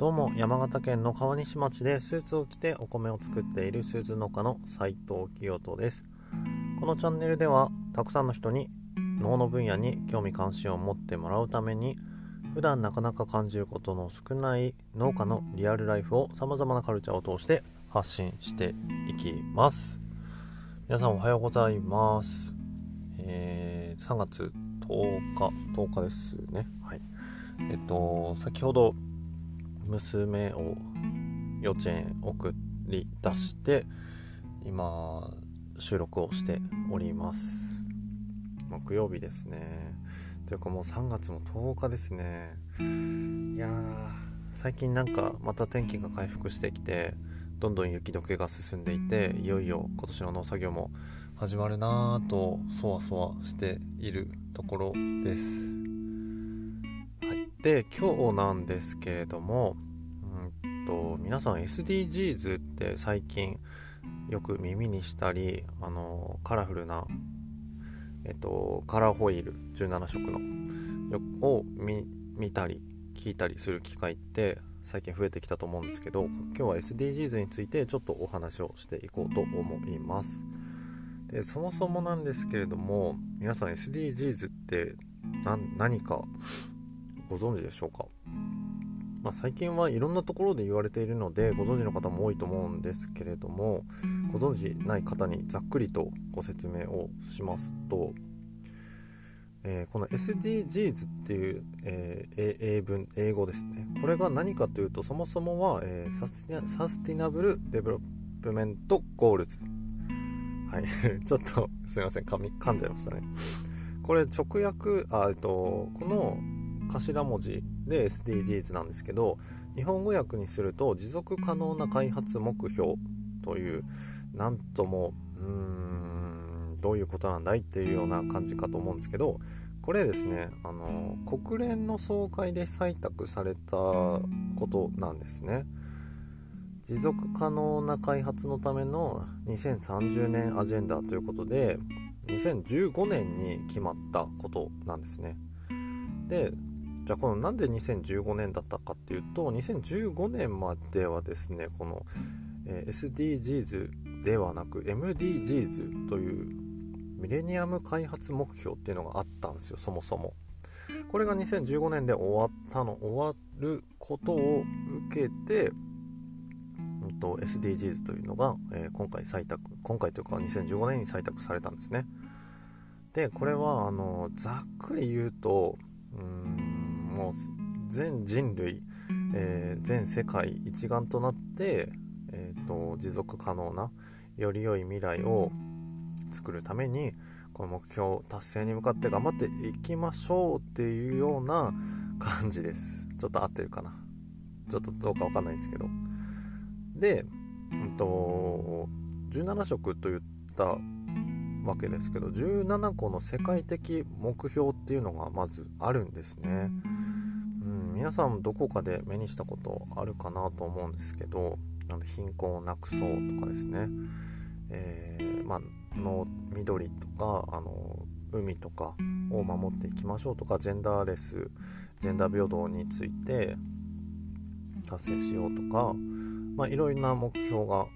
どうも山形県の川西町でスーツを着てお米を作っているスーツ農家の斉藤清人です。このチャンネルではたくさんの人に農の分野に興味関心を持ってもらうために普段なかなか感じることの少ない農家のリアルライフをさまざまなカルチャーを通して発信していきます。皆さんおはようございます。えー、3月10日10日ですね。はい。えっと先ほど娘を幼稚園送り出して今収録をしております。木曜日ですね。というかもう3月も10日ですね。いやー最近なんかまた天気が回復してきてどんどん雪解けが進んでいていよいよ今年の農作業も始まるなぁとそわそわしているところです。で今日なんですけれども、うんと、皆さん SDGs って最近よく耳にしたりあのカラフルな、えっと、カラーホイール17色のを見たり聞いたりする機会って最近増えてきたと思うんですけど今日は SDGs についてちょっとお話をしていこうと思います。でそもそもなんですけれども皆さん SDGs って何かご存知でしょうか、まあ、最近はいろんなところで言われているのでご存知の方も多いと思うんですけれどもご存知ない方にざっくりとご説明をしますと、えー、この SDGs っていう、えー、英文英語ですね。これが何かというとそもそもは、えー、 Sustainable Development Goals。はい。ちょっとすいません。噛み噛んじゃいましたね。これ直訳あえっとこの頭文字で SDGs なんですけど日本語訳にすると持続可能な開発目標というなんともうーんどういうことなんだいっていうような感じかと思うんですけどこれですねあの国連の総会で採択されたことなんですね。持続可能な開発のための2030年アジェンダということで2015年に決まったことなんですね。でじゃあこのなんで2015年だったかっていうと2015年まではですねこの、え、SDGs ではなく MDGs というミレニアム開発目標っていうのがあったんですよそもそも。これが2015年で終わったの終わることを受けて、うんと、SDGs というのが、えー、今回採択今回というか2015年に採択されたんですね。でこれはあのざっくり言うとうんもう全人類、えー、全世界一丸となって、えーと、持続可能なより良い未来を作るためにこの目標達成に向かって頑張っていきましょうっていうような 感じです。ちょっと合ってるかな。ちょっとどうかわかんないですけど。で、うんと、17色といったわけですけど17個の世界的目標っていうのがまずあるんですね。うん皆さんどこかで目にしたことあるかなと思うんですけどあの貧困をなくそうとかですね、えー、まあの緑とかあの海とかを守っていきましょうとかジェンダーレスジェンダー平等について達成しようとか、まあ、いろいろな目標が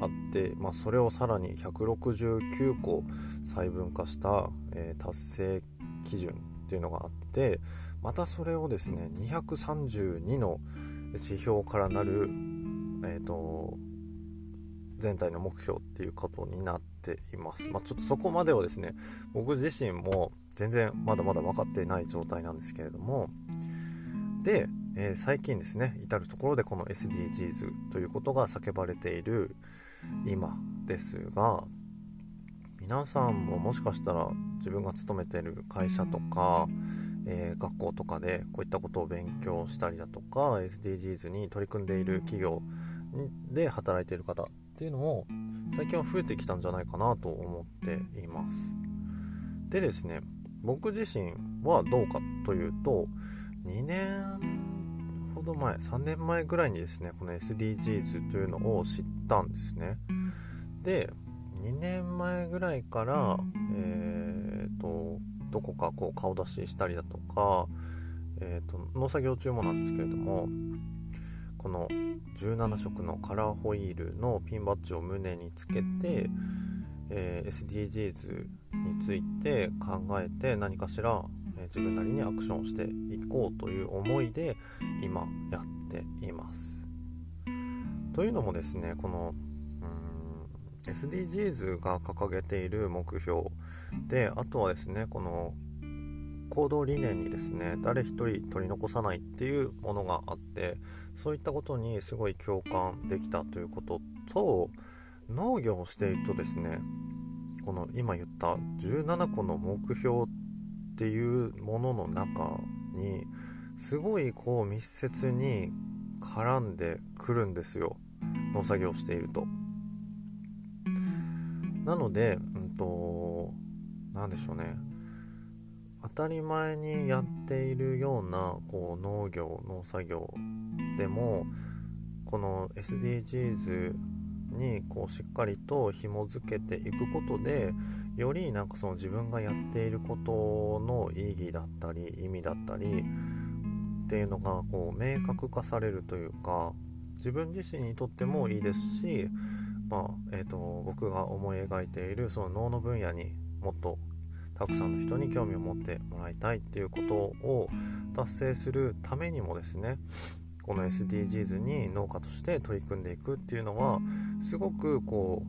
あって、まあ、それをさらに169個細分化した、えー、達成基準っていうのがあってまたそれをですね232の指標からなる、えーと、全体の目標っていうことになっています。まあ、ちょっとそこまではですね僕自身も全然まだまだ分かっていない状態なんですけれどもで、えー、最近ですね至る所でこの SDGs ということが叫ばれている今ですが皆さんももしかしたら自分が勤めてる会社とかえー、学校とかでこういったことを勉強したりだとか SDGs に取り組んでいる企業で働いている方っていうのも最近は増えてきたんじゃないかなと思っています。でですね僕自身はどうかというと2年ど前3年前ぐらいにですねこの SDGs というのを知ったんですね。で2年前ぐらいからえっ、ー、とどこかこう顔出ししたりだとか、えーと、農作業中もなんですけれどもこの17色のカラーホイールのピンバッジを胸につけて、えー、SDGs について考えて何かしら、え、自分なりにアクションしていこうという思いで今やっています。というのもですねこの SDGs が掲げている目標であとはですねこの行動理念にですね誰一人取り残さないっていうものがあってそういったことにすごい共感できたということと農業をしているとですねこの今言った17個の目標っていうものの中にすごいこう密接に絡んでくるんですよ農作業をしていると。なので、うんと、何でしょうね。当たり前にやっているようなこう農業、農作業でも、この SDGs にこうしっかりと紐づけていくことでよりなんかその自分がやっていることの意義だったり意味だったりっていうのがこう明確化されるというか自分自身にとってもいいですしまあえーと、僕が思い描いているその脳の分野にもっとたくさんの人に興味を持ってもらいたいっていうことを達成するためにもですねこの SDGs に農家として取り組んでいくっていうのはすごくこ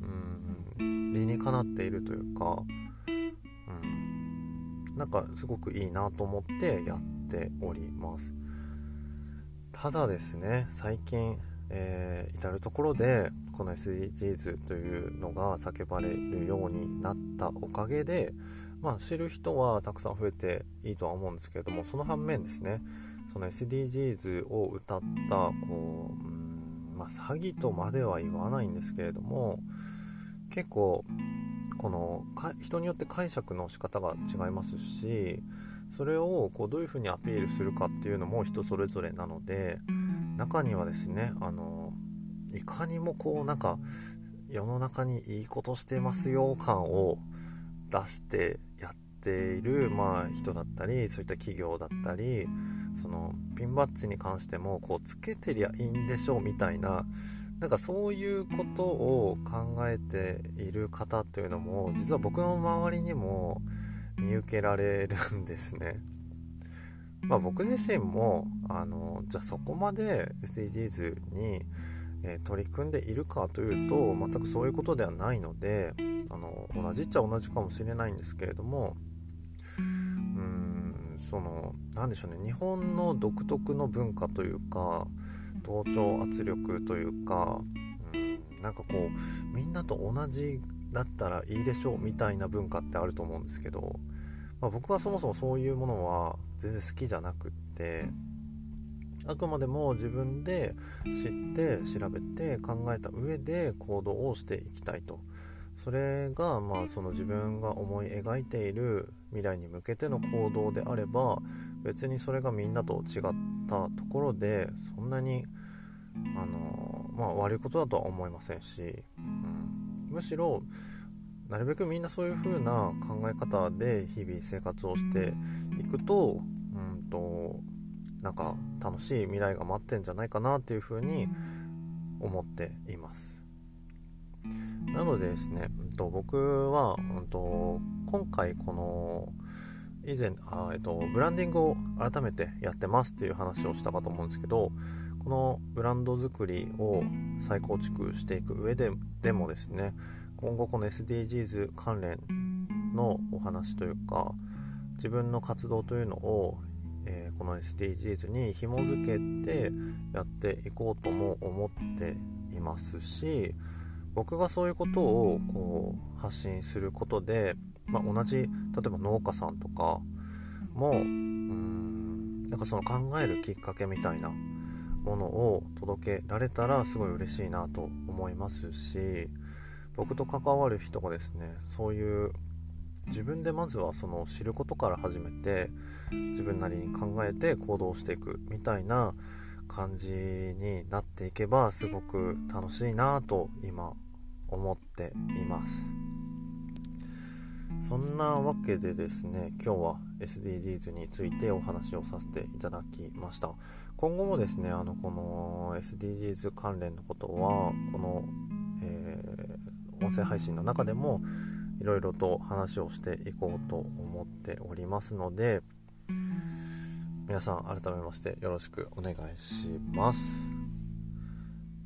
う、うん、理にかなっているというか、うん、なんかすごくいいなと思ってやっております。ただですね最近えー、至る所でこの SDGs というのが叫ばれるようになったおかげで、まあ、知る人はたくさん増えていいとは思うんですけれどもその反面ですねその SDGs を歌ったこう、うんまあ、詐欺とまでは言わないんですけれども結構この人によって解釈の仕方が違いますしそれをこうどういうふうにアピールするかっていうのも人それぞれなので中にはですねあのいかにもこうなんか世の中にいいことしてますよ感を出してやっている、まあ、人だったりそういった企業だったりそのピンバッジに関してもこうつけてりゃいいんでしょうみたいななんかそういうことを考えている方っていうのも実は僕の周りにも見受けられるんですね。まあ、僕自身もあのじゃあそこまで SDGs に、えー、取り組んでいるかというと全くそういうことではないのであの同じっちゃ同じかもしれないんですけれどもうんその何でしょうね日本の独特の文化というか同調圧力というかうんなんかこうみんなと同じだったらいいでしょうみたいな文化ってあると思うんですけどまあ、僕はそもそもそういうものは全然好きじゃなくってあくまでも自分で知って調べて考えた上で行動をしていきたいと。それがまあその自分が思い描いている未来に向けての行動であれば別にそれがみんなと違ったところでそんなにあの、まあ、悪いことだとは思いませんし、うん、むしろなるべくみんなそういう風な考え方で日々生活をしていくとうんとなんか楽しい未来が待ってんじゃないかなっていう風に思っています。なのでですね、うん、と僕は、うんと、今回この以前あ、えっと、ブランディングを改めてやってますっていう話をしたかと思うんですけどこのブランド作りを再構築していく上ででもですね今後この SDGs 関連のお話というか自分の活動というのを、えー、この SDGs に紐づけてやっていこうとも思っていますし僕がそういうことをこう発信することで、まあ、同じ例えば農家さんとかもうんなんかその考えるきっかけみたいなものを届けられたらすごい嬉しいなと思いますし僕と関わる人がですねそういう自分でまずはその知ることから始めて自分なりに考えて行動していくみたいな感じになっていけばすごく楽しいなと今思っています。そんなわけでですね今日は SDGs についてお話をさせていただきました。今後もですねあのこの SDGs 関連のことはこの、えー、音声配信の中でもいろいろと話をしていこうと思っておりますので皆さん改めましてよろしくお願いします、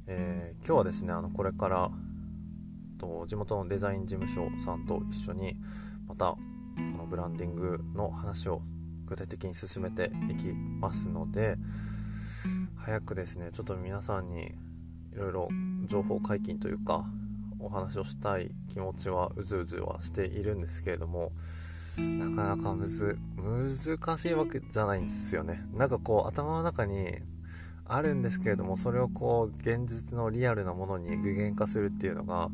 えー、今日はですねあのこれからと地元のデザイン事務所さんと一緒にまたこのブランディングの話を具体的に進めていきますので早くですねちょっと皆さんにいろいろ情報解禁というかお話をしたい気持ちはうずうずはしているんですけれどもなかなかむず難しいわけじゃないんですよね。なんかこう頭の中にあるんですけれどもそれをこう現実のリアルなものに具現化するっていうのが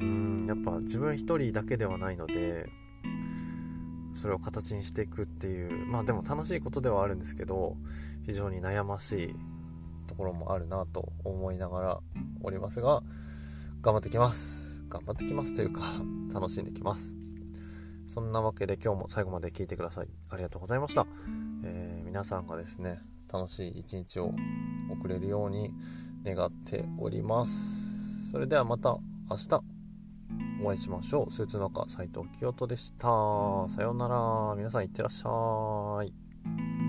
うんやっぱ自分一人だけではないのでそれを形にしていくっていうまあでも楽しいことではあるんですけど非常に悩ましいところもあるなと思いながらおりますが頑張ってきます。頑張ってきますというか楽しんできます。そんなわけで今日も最後まで聞いてください。ありがとうございました、えー、皆さんがですね楽しい一日を送れるように願っております。それではまた明日お会いしましょう。スーツ農家斉藤清人でした。さようなら。皆さんいってらっしゃい